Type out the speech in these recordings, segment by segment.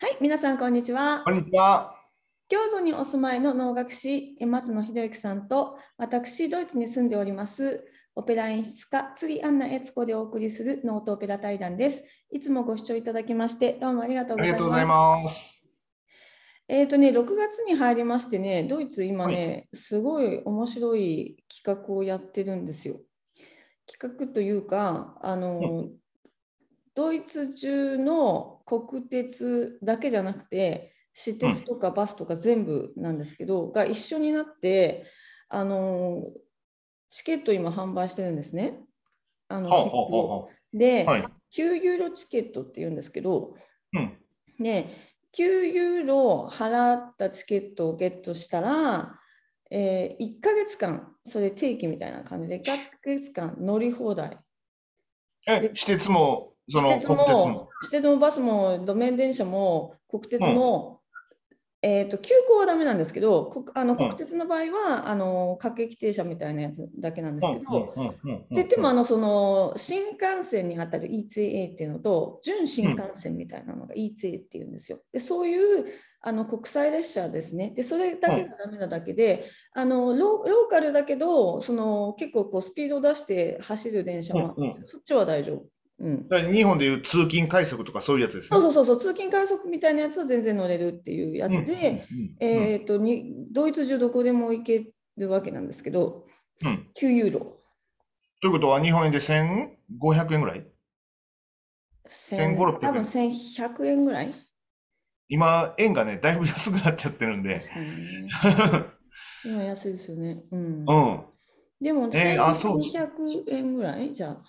はい、皆さん、こんにちはこ。んにちは。京都にお住まいの能楽師、え松野博之さんと、私、ドイツに住んでおります、オペラ演出家、釣りアンナ悦子でお送りするノートオペラ対談です。いつもご視聴いただきまして、どうもありがとうあございます。りがとうございます。えっ、とね、6月に入りましてね、ドイツ今ね、すごい面白い企画をやってるんですよ。企画というか、あの、ドイツ中の国鉄だけじゃなくて、私鉄とかバスとか全部なんですけど、が一緒になって、あの、チケット今販売してるんですね。あの、はあ、はあはで、あ、はい。9ユーロチケットって言うんですけど、うん。で、9ユーロ払ったチケットをゲットしたら、え1ヶ月間、それ定期みたいな感じで、1ヶ月間乗り放題。え、私鉄も、その私鉄国鉄もも。、私鉄もバスも、路面電車も、国鉄も、えー、と急行はダメなんですけど、こあの国鉄の場合は、あの各駅停車みたいなやつだけなんですけど、うんうんうんうんででもあのその新幹線にあたる ETA っていうのと準新幹線みたいなのが ETA っていうんですよ。でそういうあの国際列車ですね。でそれだけがダメなだけで、あのローローカルだけどその結構こうスピードを出して走る電車もあるんですよ。そっちは大丈夫。うん、だから日本でいう通勤快速とかそういうやつですね。そうそうそうそう通勤快速みたいなやつは全然乗れるっていうやつで、えー、とにドイツ中どこでも行けるわけなんですけどうん9ユーロ。ということは日本円で1500円ぐらい？千1500多分1100円ぐらい？今、円がね、だいぶ安くなっちゃってるんで。今安いですよね。うんう。ん。でも、えーあそうそう1200円ぐらい？じゃあ。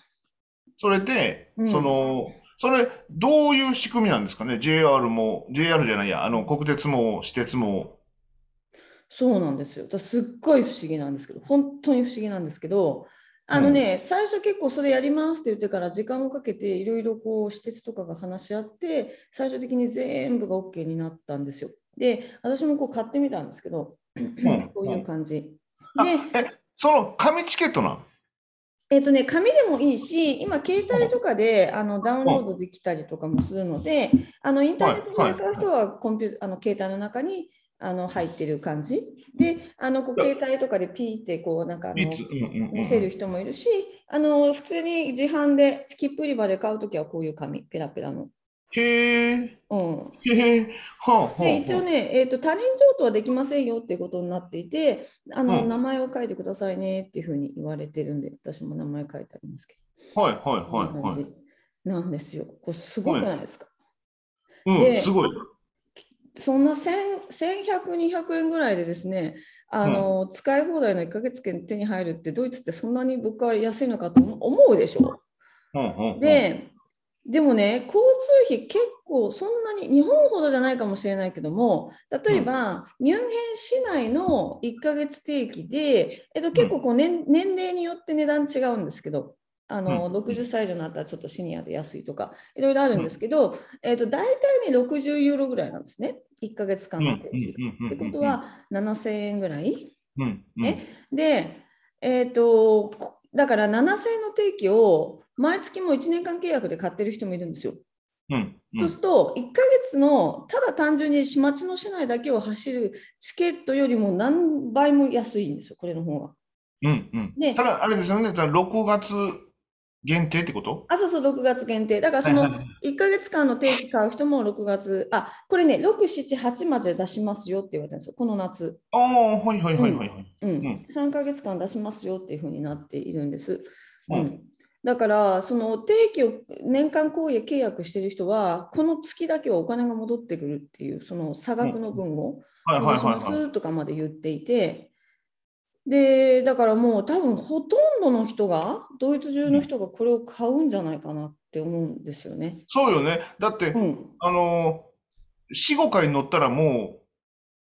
それで、うんその、それ、どういう仕組みなんですかね ?JR も、JR じゃないや、あの、国鉄も、私鉄も。そうなんですよ。だすっごい不思議なんですけど、本当に不思議なんですけど、あのね、最初結構それやりますって言ってから時間をかけていろいろこう私鉄とかが話し合って最終的に全部が OK になったんですよ。で、私もこう買ってみたんですけど、んこういう感じ。あで、え、その紙チケットなん？えっとね、紙でもいいし、今、携帯とかであのダウンロードできたりとかもするので、あのインターネット上で買う人はコンピューあの携帯の中にあの入ってる感じ。で、あのこう携帯とかでピーってこうなんかあの見せる人もいるし、あの普通に自販で切符売り場で買うときはこういう紙、ペラペラの。へえ、うん、へえ、はあ、はあ。で一応ね、えーと、他人譲渡はできませんよっていうことになっていて、あのうん名前を書いてくださいねっていうふうに言われてるんで、私も名前書いてありますけど。はいはいはいはい。感じなんですよ。これすごくないですか、うん、ですごい。そんな1000 1100、200円ぐらいでですね、あの使い放題の1ヶ月券手に入るって、ドイツってそんなに物価は安いのかと思思うでしょ？うんうんうん、で、でもね、交通費結構そんなに、日本ほどじゃないかもしれないけども、例えば、ミュンヘン市内の1ヶ月定期で、えっと、結構こう年年齢によって値段違うんですけど、あのうん。60歳以上になったらちょっとシニアで安いとか、いろいろあるんですけど、えっと、大体ね、60ユーロぐらいなんですね、1ヶ月間うんうんの定期。うんうんってことは、7000円ぐらいうんうん。ね。で、えっ、と、こだから7000円の定期を毎月も1年間契約で買ってる人もいるんですよ。うんうんそうすると、1ヶ月のただ単純に町の市内だけを走るチケットよりも何倍も安いんですよ、これの方が。うんうんでただ、あれですよね、だから6月限定ってこと？あ、そうそう、6月限定。だからそのはいはいはい1ヶ月間の定期買う人も6月、あ、これね、6、7、8まで出しますよって言われたんですよ、この夏。ああ、はいはいはいはいはい。うんん3ヶ月間出しますよっていうふうになっているんです。うんうんだから、その定期を年間公約契約している人は、この月だけはお金が戻ってくるっていう、その差額の分をはいはいはいはい。すとかまで言っていて、で、だからもう多分ほとんどの人が、ドイツ中の人がこれを買うんじゃないかなって思うんですよね。そうよね。だって、うん。あのー、4、5回乗ったらも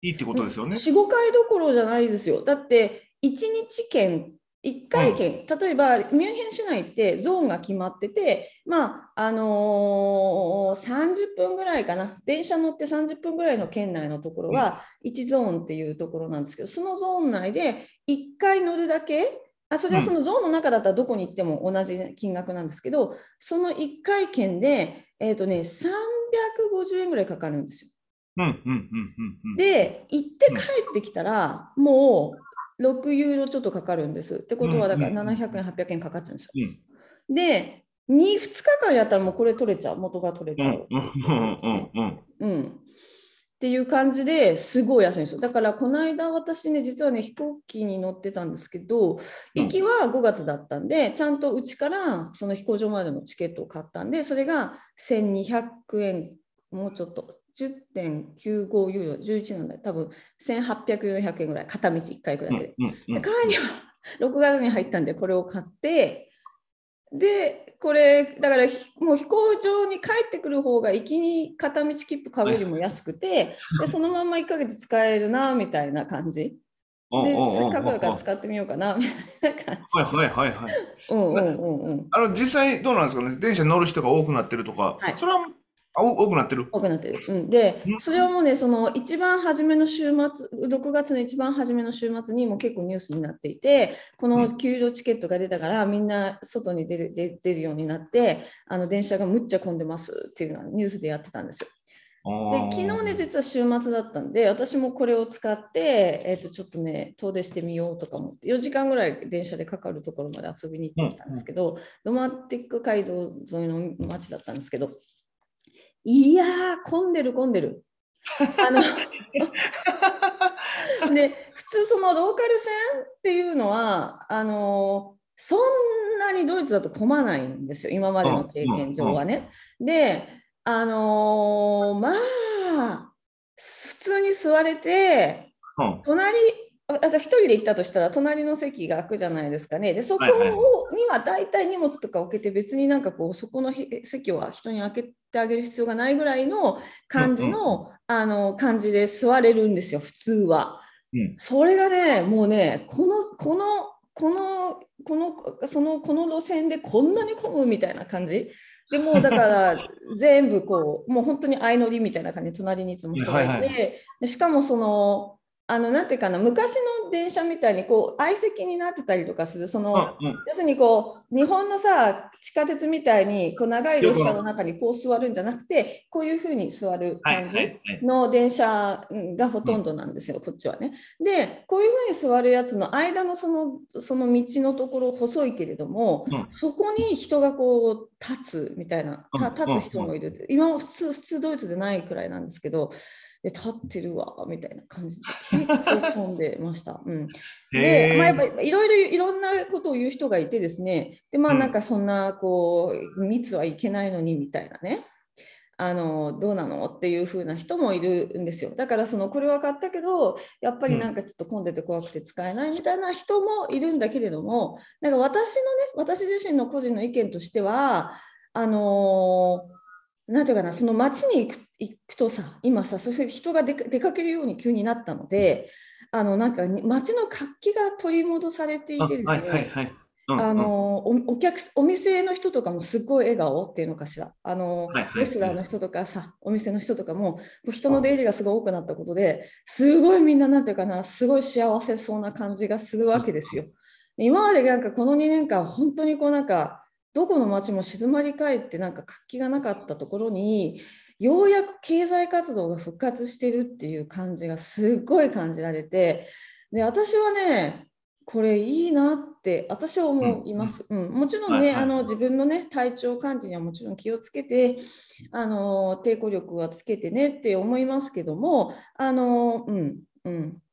ういいってことですよね。4、5回どころじゃないですよ。だって、1日券、1回券、例えばミュンヘン市内ってゾーンが決まってて、まああのー30分ぐらいかな、電車乗って30分ぐらいの圏内のところは1ゾーンっていうところなんですけど、そのゾーン内で1回乗るだけ、あそれはそのゾーンの中だったらどこに行っても同じ金額なんですけど、その1回券で、えーとね、300 350円ぐらいかかるんですよ。で、行って帰ってきたら、もう6ユーロちょっとかかるんです。ってことは、だからうんうんうん700円、800円かかっちゃうんですよ。うん、で、2, 2日間やったらもうこれ取れちゃう、元が取れちうん、ゃう。っていう感じですごい安いんですよ。だからこの間私ね、実はね、飛行機に乗ってたんですけど、うん行きは5月だったんで、ちゃんとうちからその飛行場までのチケットを買ったんで、それが1200円、もうちょっと、10.95ユーロ、11なんだよ。多分1800、400円ぐらい、片道1回行くだけで。うん、うん。で帰りは 6月に入ったんでこれを買ってでこれだからひもう飛行場に帰ってくる方が行きに片道切符買うよりも安くてでそのまま1ヶ月使えるなみたいな感じうん、でうん、うん。せっかくだから使ってみようかなみたいな感じはい、はい、はい、はい。うんうんうんうんあの、実際どうなんですかね？電車乗る人が多くなってるとか、はいそれは、あ、お多くなってる。多くなってる。うん、でう、んそれはもうね、その一番初めの週末、6月の一番初めの週末にも結構ニュースになっていて、この給料チケットが出たから、みんな外に出る出出るようになって、あの電車がむっちゃ混んでますっていうのはニュースでやってたんですよ。で、昨日ね、実は週末だったんで、私もこれを使って、えっ、と、ちょっとね、遠出してみようとか思って、4時間ぐらい電車でかかるところまで遊びに行ってきたんですけど、ロマンティック街道沿いの街だったんですけど、いやー、混んでる混んでる。あので普通そのローカル線っていうのはあのそんなにドイツだと混まないんですよ今までの経験上はね。であのまあ普通に座れてうん。隣一人で行ったとしたら隣の席が空くじゃないですかね。でそこはいはいをには大体荷物とか置けて別になんかこうそこのへ席は人に開けてあげる必要がないぐらいの感じの,、あの感じで座れるんですよ普通は。うん。それがねもうねこのこのこのこのそのこの路線でこんなに混むみたいな感じ。でもうだから 全部こうもう本当に相乗りみたいな感じで隣にいつも人がいて、はいはでしかもそのあのなんていうかな昔の電車みたいにこう相席になってたりとかするその、うん、うん。要するにこう日本のさ地下鉄みたいにこう長い列車の中にこう座るんじゃなくてこういうふうに座るはい、感じ。の電車がほとんどなんですよ、こっちはね。で、こういうふうに座るやつの間のそのその道のところ細いけれども、うんそこに人がこう立つみたいな、立つ人もいる。今は普通普通ドイツでないくらいなんですけど、で立ってるわみたいな感じで結構混んでました。うん、で、まあ、やっぱりいろいろいろんなことを言う人がいてですね、で、まあうん。なんかそんなこう密はいけないのにみたいなね、あのどうなのっていう風な人もいるんですよ。だからそのこれは買ったけど、やっぱりなんかちょっと混んでて怖くて使えないみたいな人もいるんだけれども、なんか私のね、私自身の個人の意見としては、あのなんていうかな、その街に行く行くとさ、今さ、そういう人が出か出かけるように急になったので、あのなんか街の活気が取り戻されていてですね、あ、のおお客すお店の人とかもすっごい笑顔っていうのかしら、あのレスラーの人とかさ、お店の人とかも、人の出入りがすごい多くなったことで、すごいみんな、なんていうかな、すごい幸せそうな感じがするわけですよ。で今までなんかこの2年間、本当にこうなんか、どこの街も静まり返って、なんか活気がなかったところに、ようやく経済活動が復活してるっていう感じがすっごい感じられて、で私はね、これいいなって私は思います。うんもちろんね、はいはいあの自分のね体調管理にはもちろん気をつけて、あの抵抗力はつけてねって思いますけども、あのうんうん。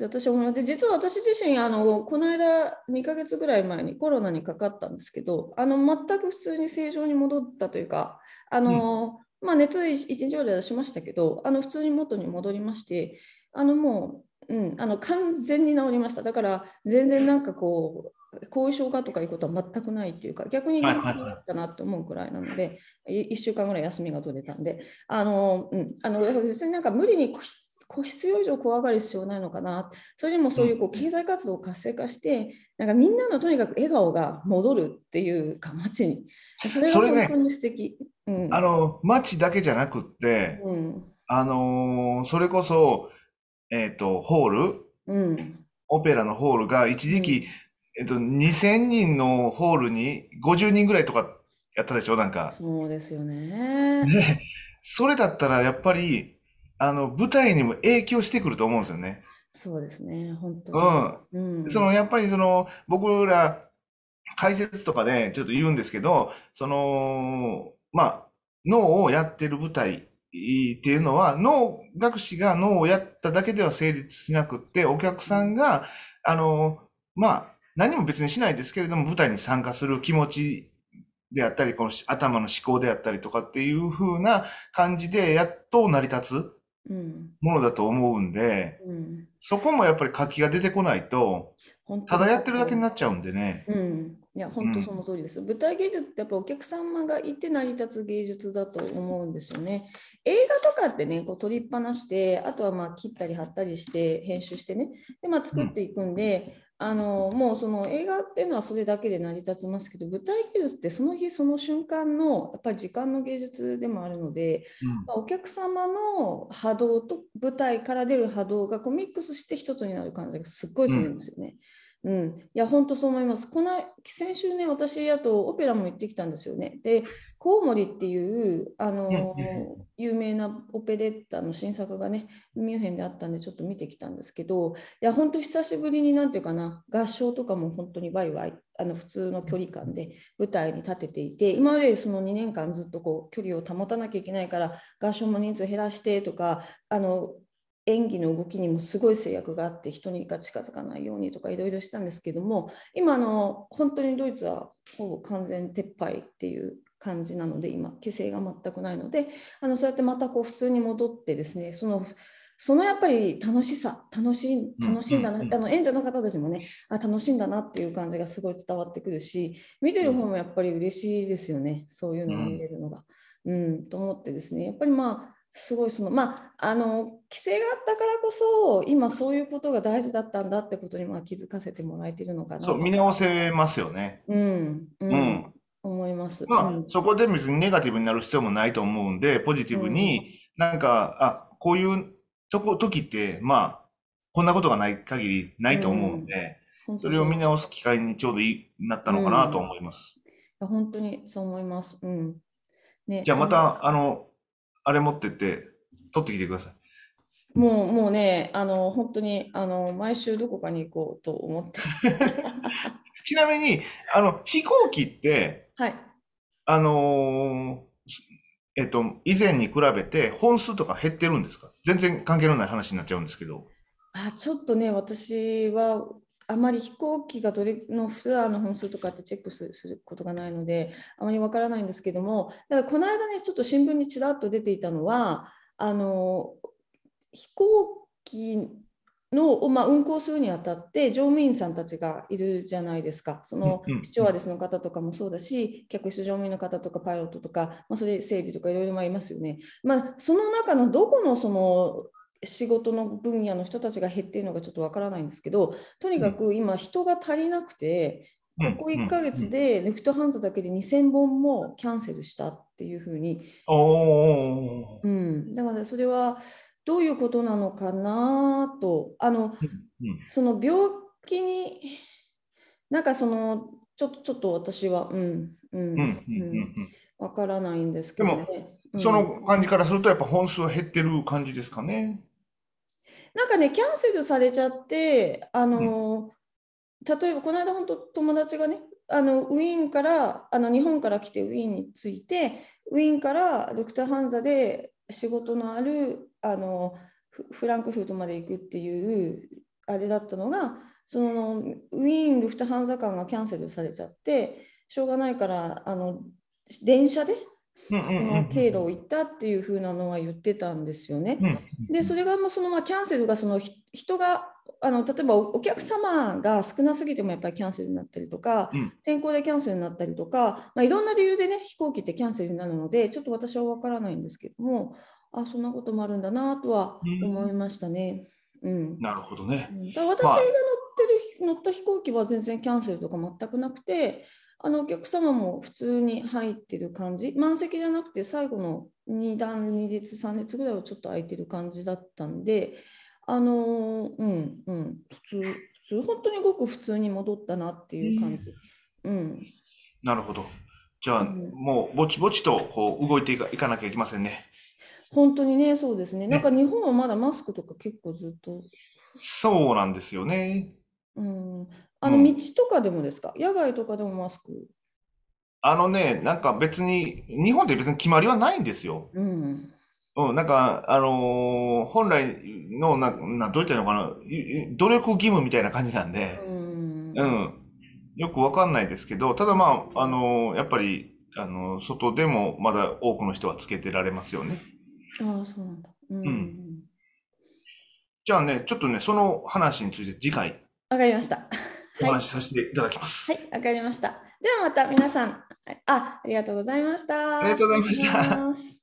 で私は思います。で実は私自身あのこの間2ヶ月ぐらい前にコロナにかかったんですけどあの全く普通に正常に戻ったというかあの、まあ、熱1日ぐらい出しましたけどあの普通に元に戻りましてあのもう、うん、あの完全に治りました。だから全然なんかこう後遺症がとかいうことは全くないっていうか逆に元気になったなと思うくらいなので、い1週間ぐらい休みが取れたんであの、うん、あの別になんか無理にこ必要以上怖がる必要ないのかな、それでもそういうこう経済活動を活性化して、なんかみんなのとにかく笑顔が戻るっていうか、街に。それが本当に素敵。うん。あの、街だけじゃなくって、うん。あのーそれこそ、えっと、ホール、うん。オペラのホールが一時期、えっと、2000人のホールに50人ぐらいとかやったでしょ、なんか。そうですよね。で、それだったらやっぱり、あの、舞台にも影響してくると思うんですよね。そうですね、本当に。うん。うん。その、やっぱりその、僕ら解説とかでちょっと言うんですけど、その、まあ、脳をやってる舞台っていうのは、脳学士が脳をやっただけでは成立しなくって、お客さんが、あの、まあ、何も別にしないですけれども、舞台に参加する気持ちであったり、この頭の思考であったりとかっていう風な感じで、やっと成り立つうん。ものだと思うんで、うん。そこもやっぱり活気が出てこないと、ただやってるだけにそなっちゃうんでね。う。うん。いや、本当そうん。の通りです。舞台芸術ってやっぱお客様がいて成り立つ芸術だと思うんですよね。映画とかってね、こう撮りっぱなして、あとはまあ切ったり貼ったりして、編集してね、で、まあ、うん。作っていくんで、あのもうその映画っていうのはそれだけで成り立ちますけど、舞台芸術ってその日その瞬間のやっぱり時間の芸術でもあるので、うん。まあお客様の波動と舞台から出る波動がこうミックスして一つになる感じがすっごいするん。ですよね。うん、いや、本当そう思います。この先週ね、私、あとオペラも行ってきたんですよね。で、コウモリっていう、あうん。の有名なオペレッタの新作がね、ミュンヘンであったんで、ちょっと見てきたんですけど、いや、本当久しぶりになんていうかな、合唱とかも本当にワイワイ、あの普通の距離感で舞台に立てていて、今までその2年間ずっとこう距離を保たなきゃいけないから、合唱も人数減らしてとか、あの演技の動きにもすごい制約があって人にが近づかないようにとかいろいろしたんですけども今の本当にドイツはほぼ完全撤廃っていう感じなので今規制が全くないのであのそうやってまたこう普通に戻ってですねそのそのやっぱり楽しさ楽しいうん。楽しいんだうん。うん。なあの演者の方たちもねあ楽しいんだなっていう感じがすごい伝わってくるし見てる方もやっぱり嬉しいですよねそういうのが見うん。れるのが。うん、と思ってですねやっぱりまあすごいそのまああの規制があったからこそ今そういうことが大事だったんだってことにまあ気づかせてもらえてるのかそう。見直せますよね。うんううん。ん思います。まあ、うんそこで別にネガティブになる必要もないと思うんで、ポジティブうんに、なんか、あ、こういうとこ、時って、まあ、こんなことがない限りなういと思うんんで、本それを。見直す機会にちょうどいい、なったうのかなとん思います。本当にそう思います。うんねじゃあまた、あの、あれ持ってって、取ってきてください。もうもうねあの本当にあの毎週どこかに行こうと思って。ちなみに、あの、飛行機って、はい。あのーえっと、以前に比べて本数とか減ってるんですか？全然関係のない話になっちゃうんですけど。あ、ちょっとね、私はあまり飛行機がどれのツアーの本数とかってチェックすることがないので、あまりわからないんですけども、ただこの間ね、ちょっと新聞にちらっと出ていたのは、あの飛行機の、まあ、運航するにあたって乗務員さんたちがいるじゃないですか。そうん、のスチュワーデスの方とかもそうだし、客室乗務員の方とかパイロットとか、まあ、それ整備とかいろいろいますよね。まあ、その中のどこのその仕事の分野の人たちが減っているのかちょっとわからないんですけど、とにうん、かく今人が足りなくて、うん、ここ1うん。ヶ月うん。でレフトハンズだけで2000本もキャンセルしたっていうふうに。うん、だからそれはどういうことなのかなと、あの、その病気に、なんかその、ちょっと、ちょっと私は、うん、ううん、うん。わからないんですけどね。その感じからするとやっぱ本数は減ってる感じですかね。なんかね、キャンセルされちゃって、あうん、の、例えばこの間、本当友達がね、あのウィーンからあの日本から来てウィーンに着いてウィーンからドクターハンザで仕事のあるあのフフランクフルトまで行くっていうあれだったのがそのウィーン・ルフトハンザ間がキャンセルされちゃってしょうがないからあの電車でうん、うん、うん、その経路を行ったっていう風なのは言ってたんですよね。うん、うん、で、それがもうそのまあキャンセルがその人があの例えばお客様が少なすぎてもやっぱりキャンセルになったりとか、うん、天候でキャンセルになったりとか、まあ、いろんな理由でね、飛行機ってキャンセルになるので、ちょっと私は分からないんですけども、あ、そんなこともあるんだなとはうん思いましたね。うん。なるほどね。だ私がまあ、乗ってる乗った飛行機は全然キャンセルとか全くなくて、あのお客様も普通に入ってる感じ、満席じゃなくて最後の2段、2列、3列ぐらいはちょっと空いてる感じだったんで、あのうん、うん、普通、普通、本当にごく普通に戻ったなっていう感じ。うん、なるほど。じゃあ、うんもう、ぼちぼちと、こう、動いていか、なきゃいけませんね。本当にね、そうですね。なんね。か日本はまだマスクとか結構ずっと、そうなんですよね。うん、うあの道ん。とかでもですか？野外とかでもマスク？あのね、なんか別に、日本って別に決まりはないんですよ。うん。うん、なんか、あのー本来の、な、な、どう言ったのかな、いい努力義務みたいな感じなんう。で、うんん、よくわかんないですけど、ただまあ、あのーやっぱり、あのー外でもまだ多くの人はつけてられますよね。ああ、そうなんだ。ううん。ん。じゃあね、ちょっとね、その話について次回わかりました。おはい。話しさせていただきまはす。い、わかりました。ではまた皆さん、あ、ありがとうございましありた。がとうございました。